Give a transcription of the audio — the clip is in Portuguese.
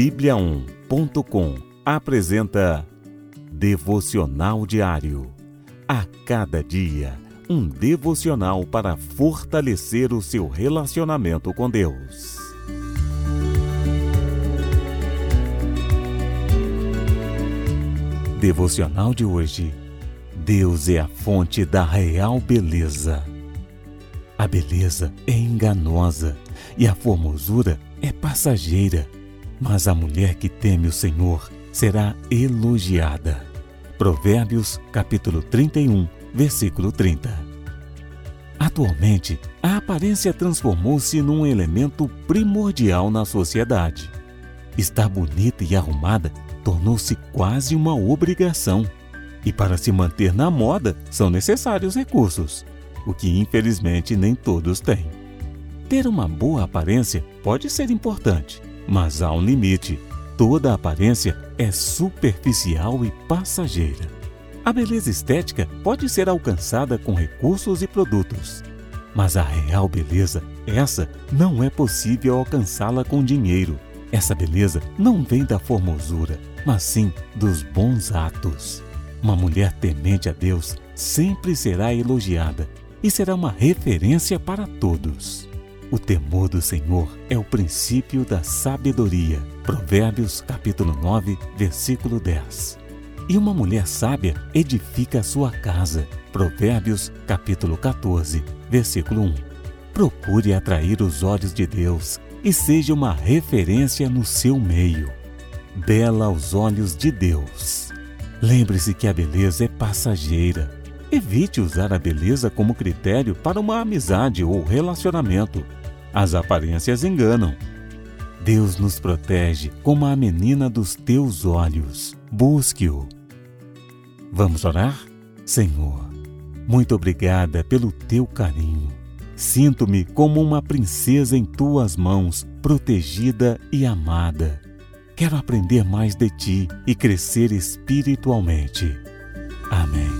Bíblia1.com apresenta Devocional Diário. A cada dia, um devocional para fortalecer o seu relacionamento com Deus. Devocional de hoje. Deus é a fonte da real beleza. A beleza é enganosa e a formosura é passageira, mas a mulher que teme o Senhor será elogiada. Provérbios capítulo 31, versículo 30. Atualmente, a aparência transformou-se num elemento primordial na sociedade. Estar bonita e arrumada tornou-se quase uma obrigação. E para se manter na moda são necessários recursos, o que infelizmente nem todos têm. Ter uma boa aparência pode ser importante, mas há um limite. Toda aparência é superficial e passageira. A beleza estética pode ser alcançada com recursos e produtos, mas a real beleza, essa, não é possível alcançá-la com dinheiro. Essa beleza não vem da formosura, mas sim dos bons atos. Uma mulher temente a Deus sempre será elogiada e será uma referência para todos. O temor do Senhor é o princípio da sabedoria. Provérbios capítulo 9, versículo 10. E uma mulher sábia edifica a sua casa. Provérbios capítulo 14, versículo 1. Procure atrair os olhos de Deus e seja uma referência no seu meio. Bela aos olhos de Deus. Lembre-se que a beleza é passageira Evite usar a beleza como critério para uma amizade ou relacionamento. As aparências enganam. Deus nos protege como a menina dos teus olhos. Busque-o. Vamos orar? Senhor, muito obrigada pelo teu carinho. Sinto-me como uma princesa em tuas mãos, protegida e amada. Quero aprender mais de ti e crescer espiritualmente. Amém.